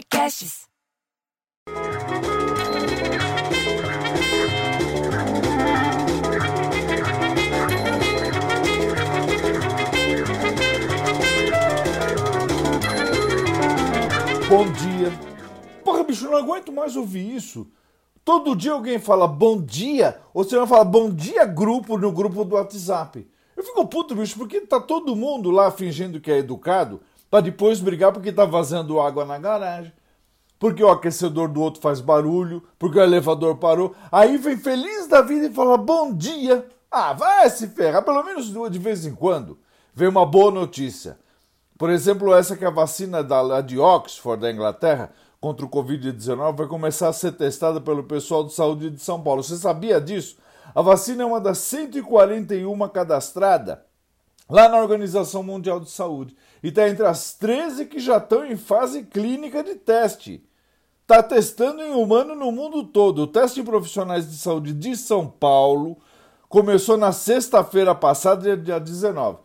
Podcasts. Bom dia. Porra, bicho, não aguento mais ouvir isso. Todo dia alguém fala bom dia, ou você vai falar bom dia grupo no grupo do WhatsApp. Eu fico puto, bicho, porque tá todo mundo lá fingindo que é educado, pra depois brigar porque tá vazando água na garagem, porque o aquecedor do outro faz barulho, porque o elevador parou. Aí vem feliz da vida e fala bom dia. Ah, vai se ferrar, pelo menos de vez em quando. Vem uma boa notícia. Por exemplo, essa que é a vacina da, de Oxford, da Inglaterra, contra o Covid-19, vai começar a ser testada pelo pessoal de saúde de São Paulo. Você sabia disso? A vacina é uma das 141 cadastrada lá na Organização Mundial de Saúde. E está entre as 13 que já estão em fase clínica de teste. Está testando em humano no mundo todo. O teste em profissionais de saúde de São Paulo começou na sexta-feira passada, dia 19.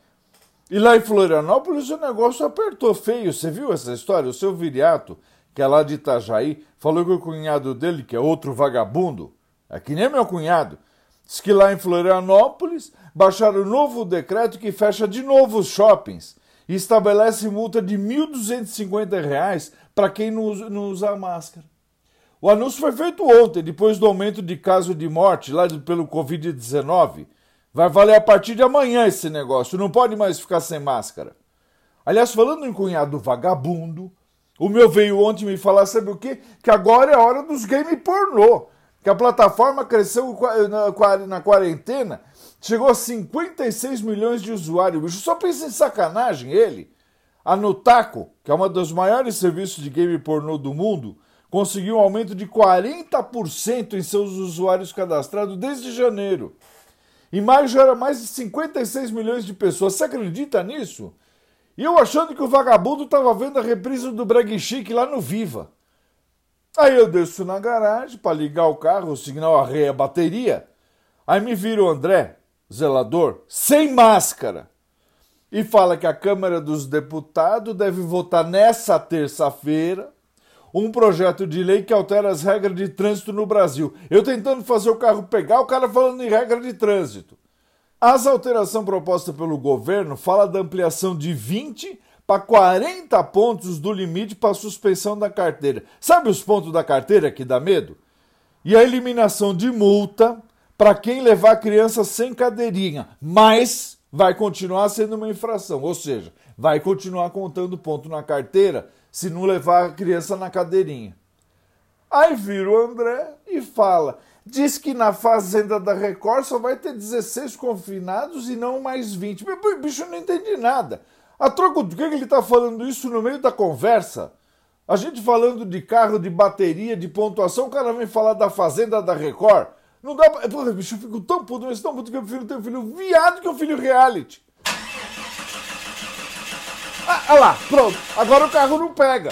E lá em Florianópolis o negócio apertou feio. Você viu essa história? O seu Viriato, que é lá de Itajaí, falou que o cunhado dele, que é outro vagabundo, é que nem meu cunhado, diz que lá em Florianópolis baixaram um novo decreto que fecha de novo os shoppings e estabelece multa de R$ 1.250 para quem não usa, máscara. O anúncio foi feito ontem, depois do aumento de casos de morte lá pelo Covid-19 Vai valer a partir de amanhã esse negócio, não pode mais ficar sem máscara. Aliás, falando em cunhado vagabundo, o meu veio ontem me falar, sabe o quê? Que agora é hora dos game pornô. Que a plataforma cresceu na quarentena, chegou a 56 milhões de usuários. Bicho, só pensa em sacanagem ele. A Nutaco, que é uma dos maiores serviços de game pornô do mundo, conseguiu um aumento de 40% em seus usuários cadastrados desde janeiro. Em maio já era mais de 56 milhões de pessoas. Você acredita nisso? E eu achando que o vagabundo estava vendo a reprise do Brag Chic lá no Viva. Aí eu desço na garagem para ligar o carro, o sinal arreia a bateria. Aí me vira o André, zelador, sem máscara. E fala que a Câmara dos Deputados deve votar nessa terça-feira um projeto de lei que altera as regras de trânsito no Brasil. Eu tentando fazer o carro pegar, o cara falando em regra de trânsito. As alterações propostas pelo governo fala da ampliação de 20 para 40 pontos do limite para suspensão da carteira. Sabe os pontos da carteira que dá medo? E a eliminação de multa para quem levar criança sem cadeirinha, mas vai continuar sendo uma infração, ou seja, vai continuar contando ponto na carteira se não levar a criança na cadeirinha. Aí vira o André e fala: diz que na fazenda da Record só vai ter 16 confinados e não mais 20. Meu bicho, não entendi nada. A troco do que ele está falando isso no meio da conversa? A gente falando de carro, de bateria, de pontuação, o cara vem falar da fazenda da Record. Não dá pra. Porra, bicho, eu fico tão puto, mas tão puto que eu prefiro ter um filho viado que um filho reality. Ah, olha lá, pronto. Agora o carro não pega.